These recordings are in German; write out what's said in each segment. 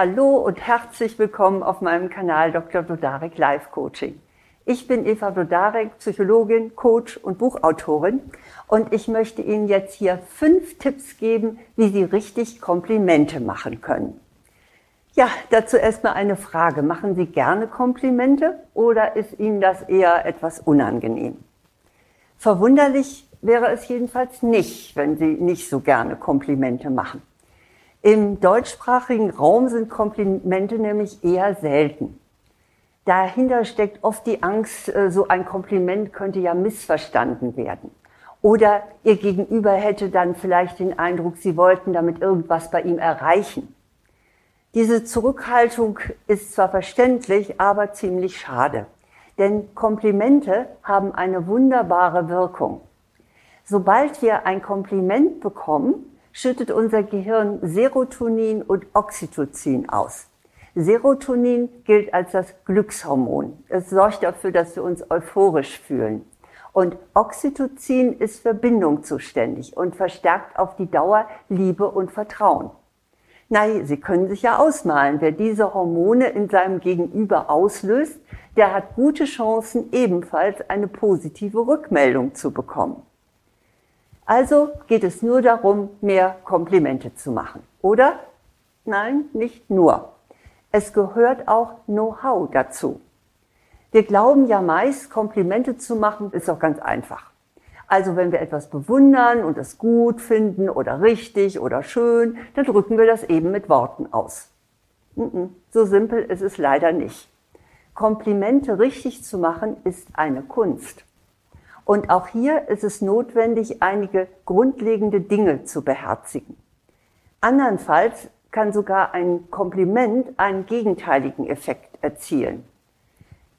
Hallo und herzlich willkommen auf meinem Kanal Dr. Dodarek Life Coaching. Ich bin Eva Dodarek, Psychologin, Coach und Buchautorin und ich möchte Ihnen jetzt hier fünf Tipps geben, wie Sie richtig Komplimente machen können. Ja, dazu erstmal eine Frage. Machen Sie gerne Komplimente oder ist Ihnen das eher etwas unangenehm? Verwunderlich wäre es jedenfalls nicht, wenn Sie nicht so gerne Komplimente machen. Im deutschsprachigen Raum sind Komplimente nämlich eher selten. Dahinter steckt oft die Angst, äh, so ein Kompliment könnte ja missverstanden werden. Oder Ihr Gegenüber hätte dann vielleicht den Eindruck, Sie wollten damit irgendwas bei ihm erreichen. Diese Zurückhaltung ist zwar verständlich, aber ziemlich schade. Denn Komplimente haben eine wunderbare Wirkung. Sobald wir ein Kompliment bekommen, schüttet unser Gehirn Serotonin und Oxytocin aus. Serotonin gilt als das Glückshormon. Es sorgt dafür, dass wir uns euphorisch fühlen. Und Oxytocin ist für Bindung zuständig und verstärkt auf die Dauer Liebe und Vertrauen. Nein, Sie können sich ja ausmalen, wer diese Hormone in seinem Gegenüber auslöst, der hat gute Chancen, ebenfalls eine positive Rückmeldung zu bekommen. Also geht es nur darum, mehr Komplimente zu machen. Oder? Nein, nicht nur. Es gehört auch Know-how dazu. Wir glauben ja meist, Komplimente zu machen, ist doch ganz einfach. Also wenn wir etwas bewundern und es gut finden oder richtig oder schön, dann drücken wir das eben mit Worten aus. So simpel ist es leider nicht. Komplimente richtig zu machen ist eine Kunst. Und auch hier ist es notwendig, einige grundlegende Dinge zu beherzigen. Andernfalls kann sogar ein Kompliment einen gegenteiligen Effekt erzielen.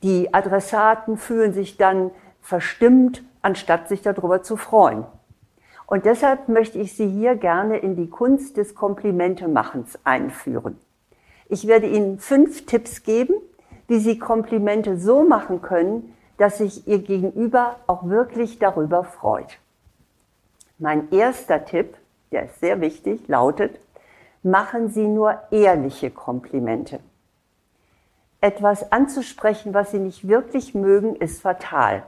Die Adressaten fühlen sich dann verstimmt, anstatt sich darüber zu freuen. Und deshalb möchte ich Sie hier gerne in die Kunst des Komplimentemachens einführen. Ich werde Ihnen fünf Tipps geben, wie Sie Komplimente so machen können, dass sich Ihr Gegenüber auch wirklich darüber freut. Mein erster Tipp, der ist sehr wichtig, lautet, machen Sie nur ehrliche Komplimente. Etwas anzusprechen, was Sie nicht wirklich mögen, ist fatal.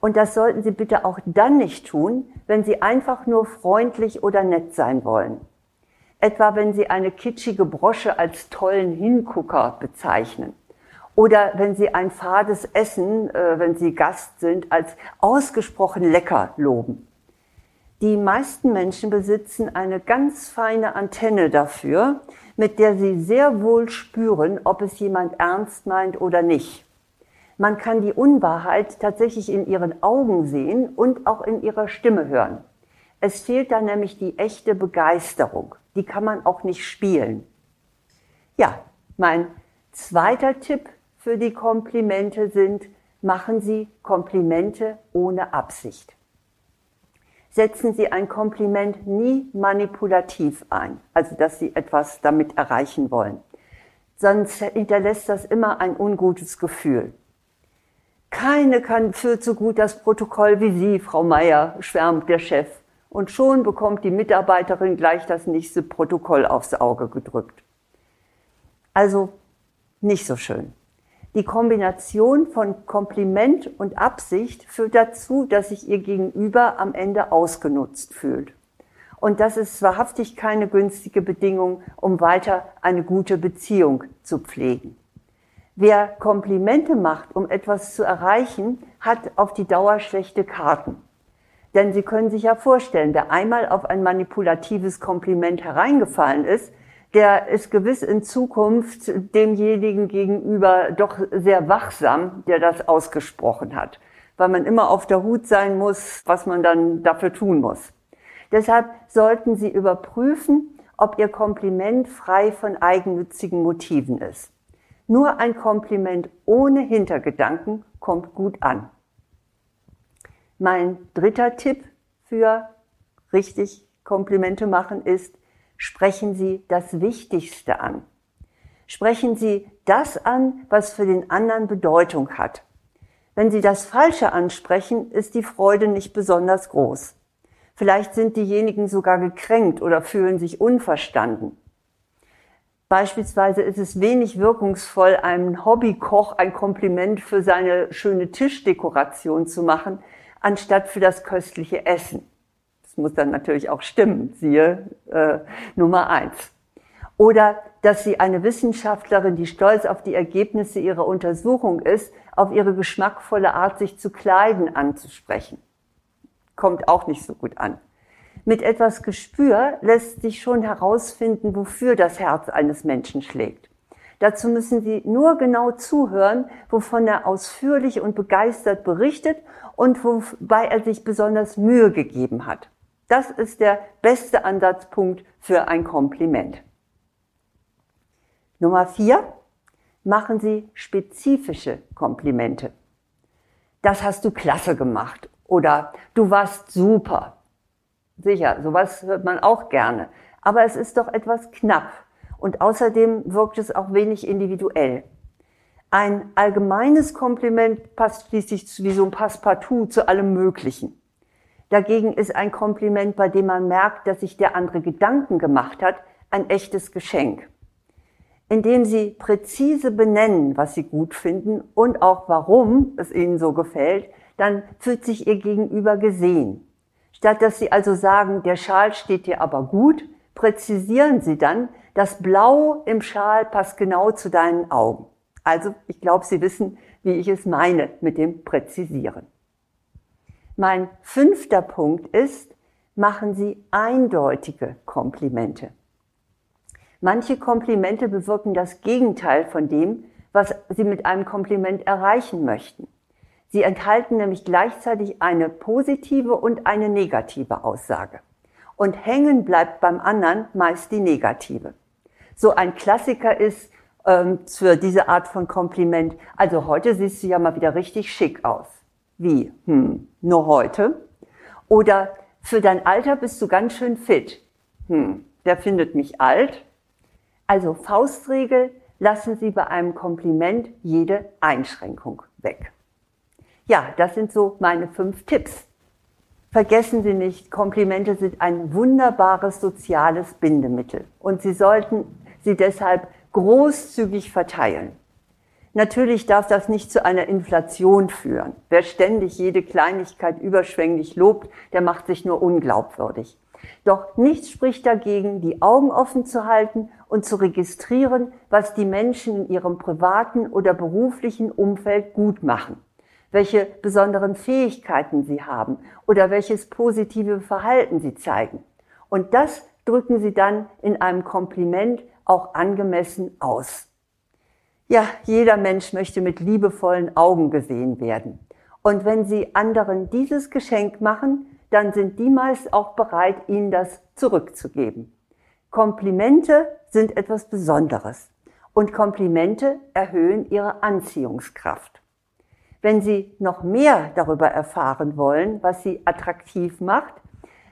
Und das sollten Sie bitte auch dann nicht tun, wenn Sie einfach nur freundlich oder nett sein wollen. Etwa wenn Sie eine kitschige Brosche als tollen Hingucker bezeichnen oder wenn Sie ein fades Essen, äh, wenn Sie Gast sind, als ausgesprochen lecker loben. Die meisten Menschen besitzen eine ganz feine Antenne dafür, mit der sie sehr wohl spüren, ob es jemand ernst meint oder nicht. Man kann die Unwahrheit tatsächlich in ihren Augen sehen und auch in ihrer Stimme hören. Es fehlt da nämlich die echte Begeisterung. Die kann man auch nicht spielen. Ja, mein zweiter Tipp für die Komplimente sind, machen Sie Komplimente ohne Absicht. Setzen Sie ein Kompliment nie manipulativ ein, also dass Sie etwas damit erreichen wollen. Sonst hinterlässt das immer ein ungutes Gefühl. Keine kann führt so gut das Protokoll wie Sie, Frau Meier, schwärmt der Chef. Und schon bekommt die Mitarbeiterin gleich das nächste Protokoll aufs Auge gedrückt. Also nicht so schön. Die Kombination von Kompliment und Absicht führt dazu, dass sich ihr Gegenüber am Ende ausgenutzt fühlt. Und das ist wahrhaftig keine günstige Bedingung, um weiter eine gute Beziehung zu pflegen. Wer Komplimente macht, um etwas zu erreichen, hat auf die Dauer schlechte Karten. Denn Sie können sich ja vorstellen, wer einmal auf ein manipulatives Kompliment hereingefallen ist, der ist gewiss in Zukunft demjenigen gegenüber doch sehr wachsam, der das ausgesprochen hat, weil man immer auf der Hut sein muss, was man dann dafür tun muss. Deshalb sollten Sie überprüfen, ob Ihr Kompliment frei von eigennützigen Motiven ist. Nur ein Kompliment ohne Hintergedanken kommt gut an. Mein dritter Tipp für richtig Komplimente machen ist, sprechen Sie das Wichtigste an. Sprechen Sie das an, was für den anderen Bedeutung hat. Wenn Sie das Falsche ansprechen, ist die Freude nicht besonders groß. Vielleicht sind diejenigen sogar gekränkt oder fühlen sich unverstanden. Beispielsweise ist es wenig wirkungsvoll, einem Hobbykoch ein Kompliment für seine schöne Tischdekoration zu machen, anstatt für das köstliche Essen. Das muss dann natürlich auch stimmen, siehe äh, Nummer eins. Oder dass sie eine Wissenschaftlerin, die stolz auf die Ergebnisse ihrer Untersuchung ist, auf ihre geschmackvolle Art, sich zu kleiden, anzusprechen. Kommt auch nicht so gut an. Mit etwas Gespür lässt sich schon herausfinden, wofür das Herz eines Menschen schlägt. Dazu müssen Sie nur genau zuhören, wovon er ausführlich und begeistert berichtet und wobei er sich besonders Mühe gegeben hat. Das ist der beste Ansatzpunkt für ein Kompliment. Nummer vier, machen Sie spezifische Komplimente. Das hast du klasse gemacht oder du warst super. Sicher, sowas hört man auch gerne. Aber es ist doch etwas knapp und außerdem wirkt es auch wenig individuell. Ein allgemeines Kompliment passt schließlich wie so ein Passepartout zu allem Möglichen. Dagegen ist ein Kompliment, bei dem man merkt, dass sich der andere Gedanken gemacht hat, ein echtes Geschenk. Indem Sie präzise benennen, was Sie gut finden und auch warum es Ihnen so gefällt, dann fühlt sich Ihr Gegenüber gesehen. Statt dass Sie also sagen, der Schal steht dir aber gut, präzisieren Sie dann, das Blau im Schal passt genau zu deinen Augen. Also ich glaube, Sie wissen, wie ich es meine mit dem Präzisieren. Mein fünfter Punkt ist, machen Sie eindeutige Komplimente. Manche Komplimente bewirken das Gegenteil von dem, was Sie mit einem Kompliment erreichen möchten. Sie enthalten nämlich gleichzeitig eine positive und eine negative Aussage. Und hängen bleibt beim anderen meist die negative. So ein Klassiker ist ähm, für diese Art von Kompliment, also heute siehst du ja mal wieder richtig schick aus. Wie? Hm, nur heute? Oder für dein Alter bist du ganz schön fit. Hm, der findet mich alt. Also Faustregel, lassen Sie bei einem Kompliment jede Einschränkung weg. Ja, das sind so meine fünf Tipps. Vergessen Sie nicht, Komplimente sind ein wunderbares soziales Bindemittel und Sie sollten sie deshalb großzügig verteilen. Natürlich darf das nicht zu einer Inflation führen. Wer ständig jede Kleinigkeit überschwänglich lobt, der macht sich nur unglaubwürdig. Doch nichts spricht dagegen, die Augen offen zu halten und zu registrieren, was die Menschen in ihrem privaten oder beruflichen Umfeld gut machen welche besonderen Fähigkeiten sie haben oder welches positive Verhalten sie zeigen. Und das drücken sie dann in einem Kompliment auch angemessen aus. Ja, jeder Mensch möchte mit liebevollen Augen gesehen werden. Und wenn Sie anderen dieses Geschenk machen, dann sind die meist auch bereit, Ihnen das zurückzugeben. Komplimente sind etwas Besonderes und Komplimente erhöhen Ihre Anziehungskraft. Wenn Sie noch mehr darüber erfahren wollen, was Sie attraktiv macht,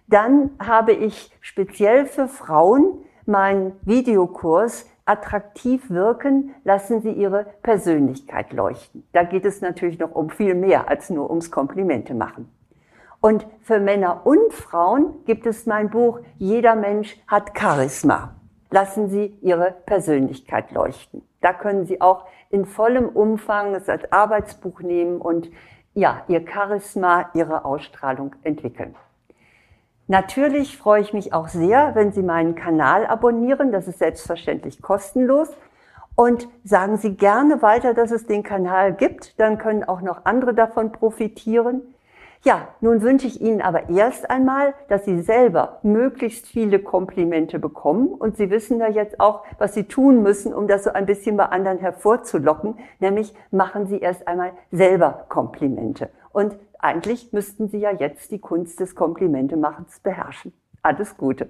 dann habe ich speziell für Frauen meinen Videokurs Attraktiv wirken, lassen Sie Ihre Persönlichkeit leuchten. Da geht es natürlich noch um viel mehr als nur ums Komplimente machen. Und für Männer und Frauen gibt es mein Buch Jeder Mensch hat Charisma. Lassen Sie Ihre Persönlichkeit leuchten. Da können Sie auch in vollem Umfang es als Arbeitsbuch nehmen und ja, Ihr Charisma, Ihre Ausstrahlung entwickeln. Natürlich freue ich mich auch sehr, wenn Sie meinen Kanal abonnieren. Das ist selbstverständlich kostenlos. Und sagen Sie gerne weiter, dass es den Kanal gibt. Dann können auch noch andere davon profitieren. Ja, nun wünsche ich Ihnen aber erst einmal, dass Sie selber möglichst viele Komplimente bekommen und Sie wissen ja jetzt auch, was Sie tun müssen, um das so ein bisschen bei anderen hervorzulocken, nämlich machen Sie erst einmal selber Komplimente. Und eigentlich müssten Sie ja jetzt die Kunst des Komplimentemachens beherrschen. Alles Gute.